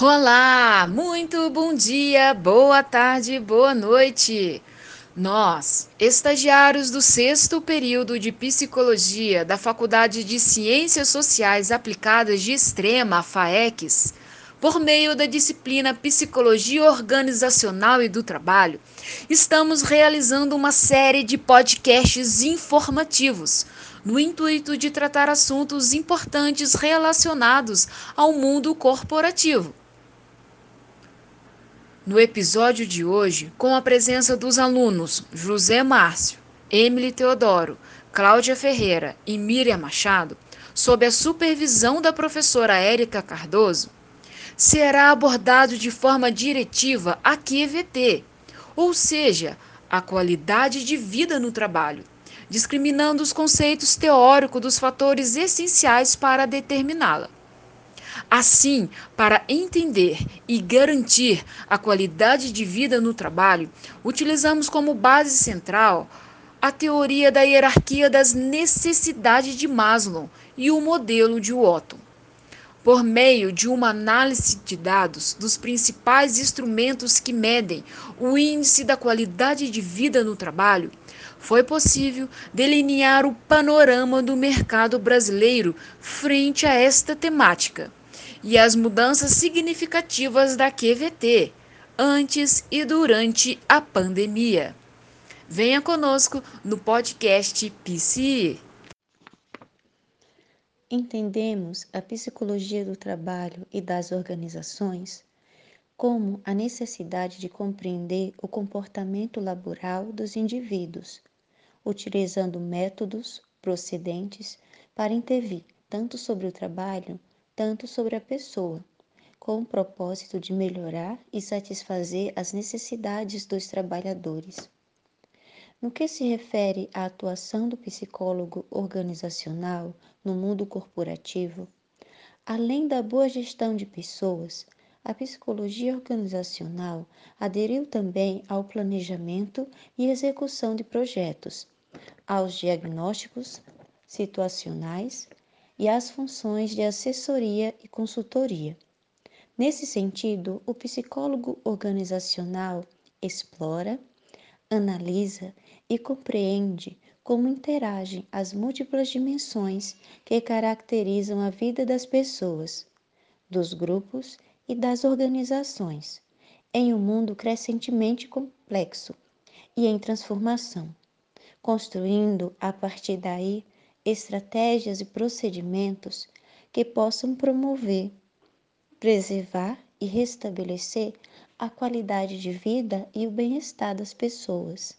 Olá, muito bom dia, boa tarde, boa noite. Nós, estagiários do sexto período de psicologia da Faculdade de Ciências Sociais Aplicadas de Extrema, FAECS, por meio da disciplina Psicologia Organizacional e do Trabalho, estamos realizando uma série de podcasts informativos no intuito de tratar assuntos importantes relacionados ao mundo corporativo. No episódio de hoje, com a presença dos alunos José Márcio, Emily Teodoro, Cláudia Ferreira e Miriam Machado, sob a supervisão da professora Érica Cardoso, será abordado de forma diretiva a QVT, ou seja, a qualidade de vida no trabalho, discriminando os conceitos teóricos dos fatores essenciais para determiná-la. Assim, para entender e garantir a qualidade de vida no trabalho, utilizamos como base central a teoria da hierarquia das necessidades de Maslow e o modelo de Watson. Por meio de uma análise de dados dos principais instrumentos que medem o índice da qualidade de vida no trabalho, foi possível delinear o panorama do mercado brasileiro frente a esta temática e as mudanças significativas da QVT antes e durante a pandemia. Venha conosco no podcast PCI. Entendemos a psicologia do trabalho e das organizações como a necessidade de compreender o comportamento laboral dos indivíduos, utilizando métodos procedentes para intervir tanto sobre o trabalho tanto sobre a pessoa, com o propósito de melhorar e satisfazer as necessidades dos trabalhadores. No que se refere à atuação do psicólogo organizacional no mundo corporativo, além da boa gestão de pessoas, a psicologia organizacional aderiu também ao planejamento e execução de projetos, aos diagnósticos situacionais e as funções de assessoria e consultoria. Nesse sentido, o psicólogo organizacional explora, analisa e compreende como interagem as múltiplas dimensões que caracterizam a vida das pessoas, dos grupos e das organizações, em um mundo crescentemente complexo e em transformação, construindo a partir daí estratégias e procedimentos que possam promover, preservar e restabelecer a qualidade de vida e o bem-estar das pessoas.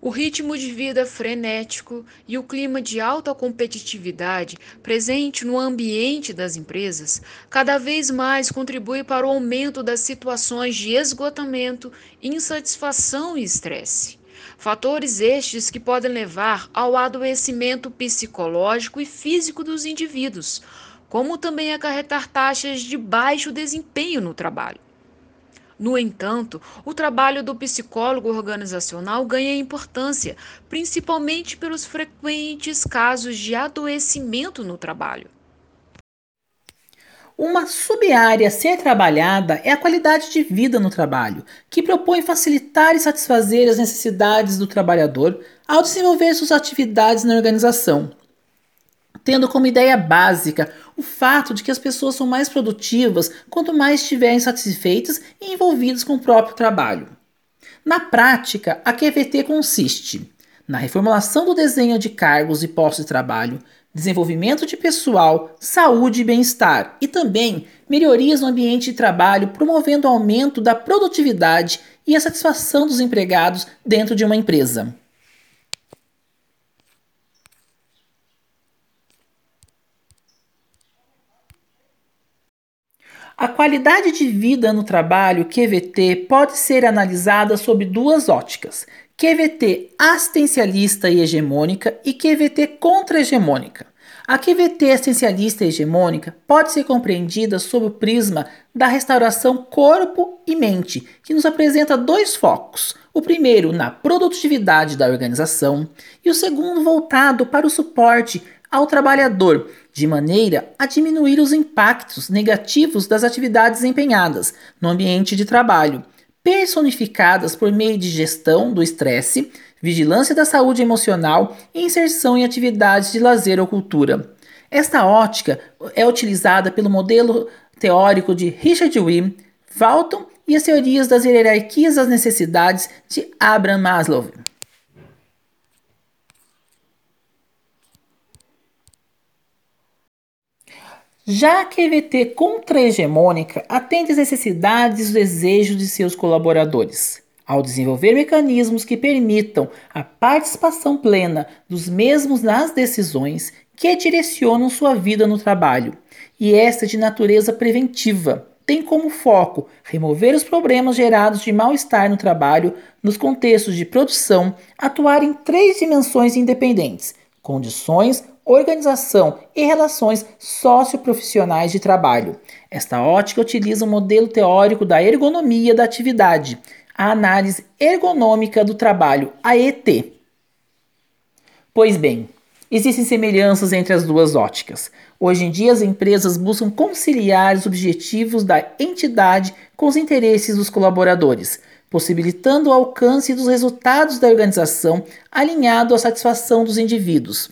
O ritmo de vida frenético e o clima de alta competitividade presente no ambiente das empresas cada vez mais contribui para o aumento das situações de esgotamento, insatisfação e estresse. Fatores estes que podem levar ao adoecimento psicológico e físico dos indivíduos, como também acarretar taxas de baixo desempenho no trabalho. No entanto, o trabalho do psicólogo organizacional ganha importância, principalmente pelos frequentes casos de adoecimento no trabalho. Uma sub-área a ser trabalhada é a qualidade de vida no trabalho, que propõe facilitar e satisfazer as necessidades do trabalhador ao desenvolver suas atividades na organização, tendo como ideia básica o fato de que as pessoas são mais produtivas quanto mais estiverem satisfeitas e envolvidas com o próprio trabalho. Na prática, a QVT consiste na reformulação do desenho de cargos e postos de trabalho, desenvolvimento de pessoal, saúde e bem-estar, e também melhorias no ambiente de trabalho, promovendo o aumento da produtividade e a satisfação dos empregados dentro de uma empresa. A qualidade de vida no trabalho QVT pode ser analisada sob duas óticas: QVT assistencialista e hegemônica e QVT contra-hegemônica. A QVT assistencialista e hegemônica pode ser compreendida sob o prisma da restauração corpo e mente, que nos apresenta dois focos. O primeiro na produtividade da organização e o segundo voltado para o suporte ao trabalhador, de maneira a diminuir os impactos negativos das atividades desempenhadas no ambiente de trabalho, personificadas por meio de gestão do estresse, vigilância da saúde emocional e inserção em atividades de lazer ou cultura. Esta ótica é utilizada pelo modelo teórico de Richard Wim, Walton e as teorias das hierarquias das necessidades de Abraham Maslow. Já a QVT contra-hegemônica atende às necessidades e os desejos de seus colaboradores, ao desenvolver mecanismos que permitam a participação plena dos mesmos nas decisões que direcionam sua vida no trabalho, e esta de natureza preventiva. Tem como foco remover os problemas gerados de mal-estar no trabalho nos contextos de produção, atuar em três dimensões independentes: condições, organização e relações socioprofissionais de trabalho. Esta ótica utiliza o um modelo teórico da ergonomia da atividade, a análise ergonômica do trabalho, a ET. Pois bem, existem semelhanças entre as duas óticas. Hoje em dia, as empresas buscam conciliar os objetivos da entidade com os interesses dos colaboradores, possibilitando o alcance dos resultados da organização alinhado à satisfação dos indivíduos.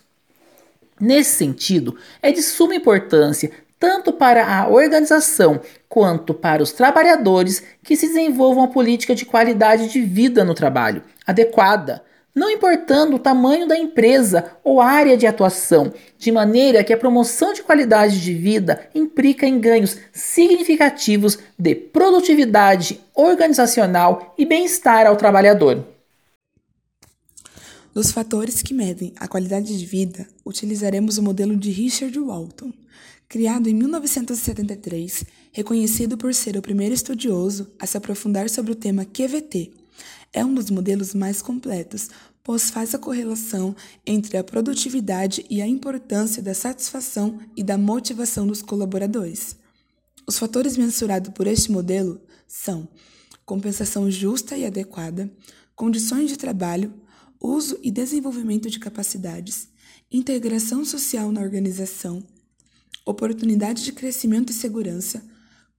Nesse sentido, é de suma importância tanto para a organização quanto para os trabalhadores que se desenvolvam uma política de qualidade de vida no trabalho adequada, não importando o tamanho da empresa ou área de atuação, de maneira que a promoção de qualidade de vida implica em ganhos significativos de produtividade organizacional e bem-estar ao trabalhador. Dos fatores que medem a qualidade de vida, utilizaremos o modelo de Richard Walton, criado em 1973, reconhecido por ser o primeiro estudioso a se aprofundar sobre o tema QVT. É um dos modelos mais completos, pois faz a correlação entre a produtividade e a importância da satisfação e da motivação dos colaboradores. Os fatores mensurados por este modelo são compensação justa e adequada, condições de trabalho, uso e desenvolvimento de capacidades, integração social na organização, oportunidade de crescimento e segurança,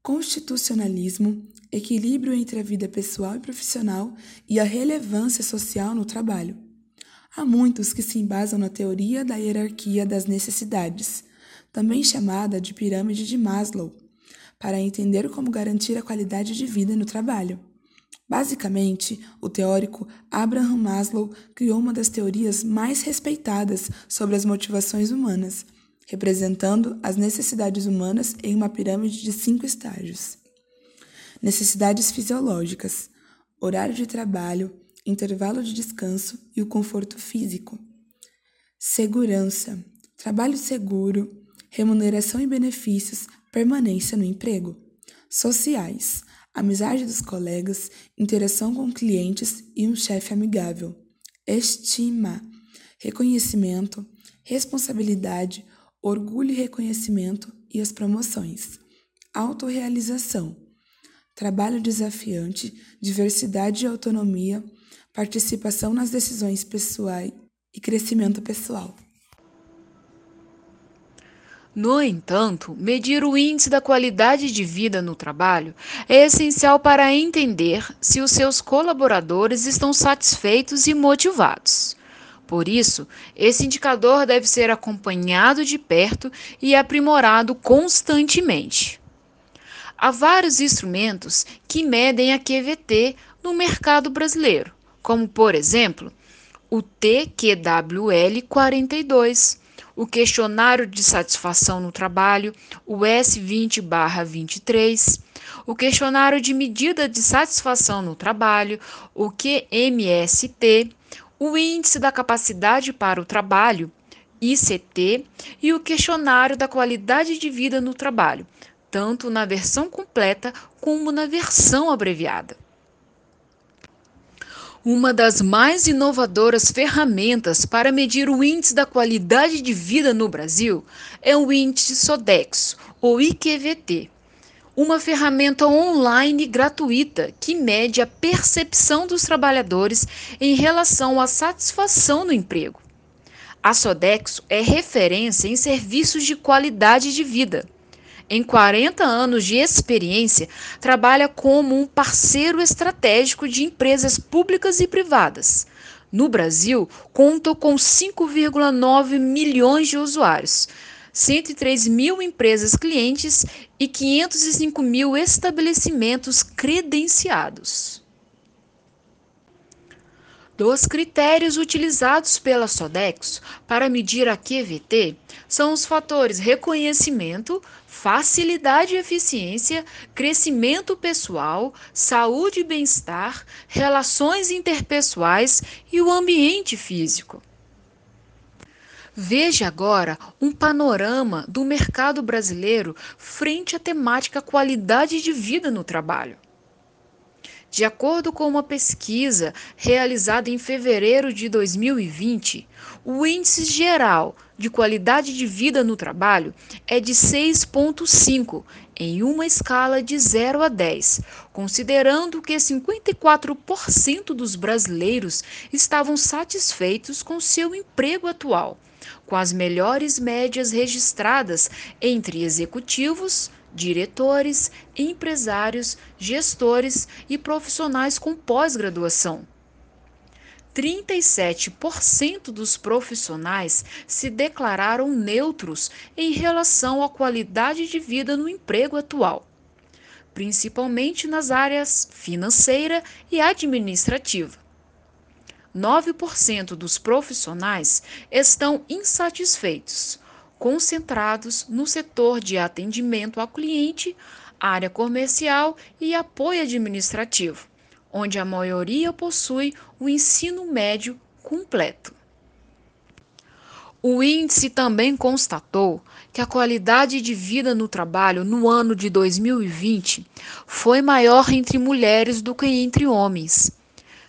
constitucionalismo, equilíbrio entre a vida pessoal e profissional e a relevância social no trabalho. Há muitos que se embasam na teoria da hierarquia das necessidades, também chamada de pirâmide de Maslow, para entender como garantir a qualidade de vida no trabalho. Basicamente, o teórico Abraham Maslow criou uma das teorias mais respeitadas sobre as motivações humanas, representando as necessidades humanas em uma pirâmide de cinco estágios: necessidades fisiológicas, horário de trabalho, intervalo de descanso e o conforto físico. Segurança, trabalho seguro, remuneração e benefícios, permanência no emprego. Sociais, amizade dos colegas, interação com clientes e um chefe amigável. Estima, reconhecimento, responsabilidade, orgulho e reconhecimento e as promoções. Autorrealização, trabalho desafiante, diversidade e autonomia, participação nas decisões pessoais e crescimento pessoal. No entanto, medir o índice da qualidade de vida no trabalho é essencial para entender se os seus colaboradores estão satisfeitos e motivados. Por isso, esse indicador deve ser acompanhado de perto e aprimorado constantemente. Há vários instrumentos que medem a QVT no mercado brasileiro, como, por exemplo, o TQWL 42 o questionário de satisfação no trabalho, o S20/23, o questionário de medida de satisfação no trabalho, o QMST, o índice da capacidade para o trabalho, ICT, e o questionário da qualidade de vida no trabalho, tanto na versão completa como na versão abreviada. Uma das mais inovadoras ferramentas para medir o índice da qualidade de vida no Brasil é o índice Sodexo, ou IQVT, uma ferramenta online gratuita que mede a percepção dos trabalhadores em relação à satisfação no emprego. A Sodexo é referência em serviços de qualidade de vida. Em 40 anos de experiência, trabalha como um parceiro estratégico de empresas públicas e privadas. No Brasil, conta com 5,9 milhões de usuários, 103 mil empresas clientes e 505 mil estabelecimentos credenciados. Dos critérios utilizados pela Sodexo para medir a QVT são os fatores reconhecimento, facilidade e eficiência, crescimento pessoal, saúde e bem-estar, relações interpessoais e o ambiente físico. Veja agora um panorama do mercado brasileiro frente à temática qualidade de vida no trabalho. De acordo com uma pesquisa realizada em fevereiro de 2020, o índice geral de qualidade de vida no trabalho é de 6,5 em uma escala de 0 a 10, considerando que 54% dos brasileiros estavam satisfeitos com seu emprego atual, com as melhores médias registradas entre executivos, diretores, empresários, gestores e profissionais com pós-graduação. 37% dos profissionais se declararam neutros em relação à qualidade de vida no emprego atual, principalmente nas áreas financeira e administrativa. 9% dos profissionais estão insatisfeitos, concentrados no setor de atendimento ao cliente, área comercial e apoio administrativo, onde a maioria possui o ensino médio completo. O índice também constatou que a qualidade de vida no trabalho no ano de 2020 foi maior entre mulheres do que entre homens.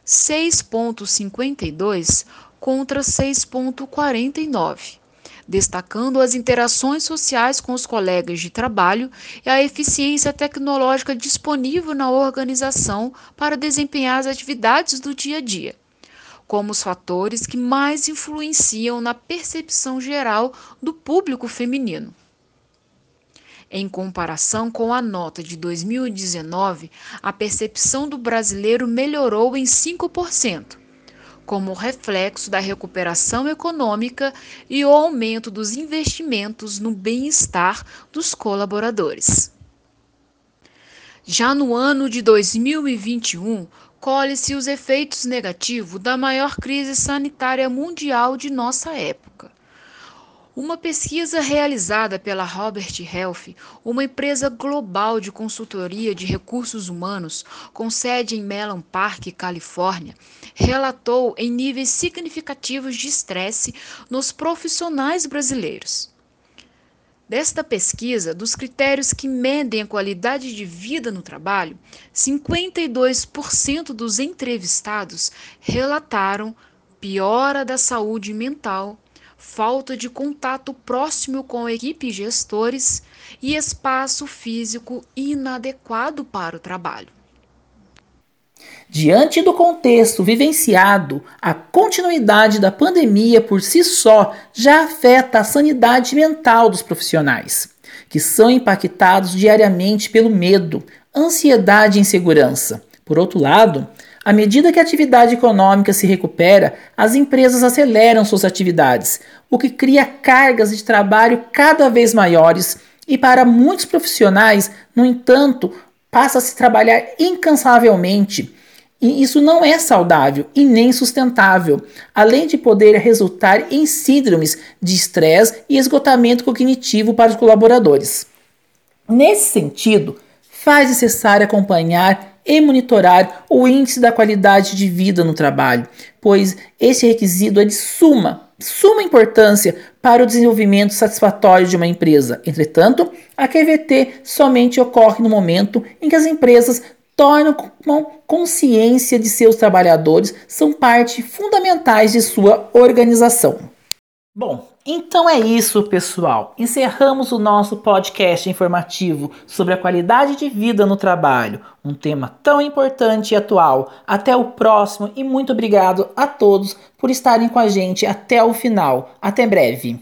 6,52 contra 6,49 destacando as interações sociais com os colegas de trabalho e a eficiência tecnológica disponível na organização para desempenhar as atividades do dia a dia, como os fatores que mais influenciam na percepção geral do público feminino. Em comparação com a nota de 2019, a percepção do brasileiro melhorou em 5% como reflexo da recuperação econômica e o aumento dos investimentos no bem-estar dos colaboradores. Já no ano de 2021, colhe-se os efeitos negativos da maior crise sanitária mundial de nossa época. Uma pesquisa realizada pela Robert Health, uma empresa global de consultoria de recursos humanos com sede em Mellon Park, Califórnia, relatou em níveis significativos de estresse nos profissionais brasileiros. Desta pesquisa, dos critérios que medem a qualidade de vida no trabalho, 52% dos entrevistados relataram piora da saúde mental falta de contato próximo com equipe e gestores e espaço físico inadequado para o trabalho. Diante do contexto vivenciado, a continuidade da pandemia por si só já afeta a sanidade mental dos profissionais, que são impactados diariamente pelo medo, ansiedade e insegurança. Por outro lado, à medida que a atividade econômica se recupera, as empresas aceleram suas atividades, o que cria cargas de trabalho cada vez maiores e para muitos profissionais, no entanto, passa a se trabalhar incansavelmente. E isso não é saudável e nem sustentável, além de poder resultar em síndromes de estresse e esgotamento cognitivo para os colaboradores. Nesse sentido, faz necessário acompanhar e monitorar o índice da qualidade de vida no trabalho, pois esse requisito é de suma, suma importância para o desenvolvimento satisfatório de uma empresa. Entretanto, a QVT somente ocorre no momento em que as empresas tornam consciência de seus trabalhadores são parte fundamentais de sua organização. Bom, Então é isso, pessoal. Encerramos o nosso podcast informativo sobre a qualidade de vida no trabalho, um tema tão importante e atual. Até o próximo e muito obrigado a todos por estarem com a gente até o final. Até breve.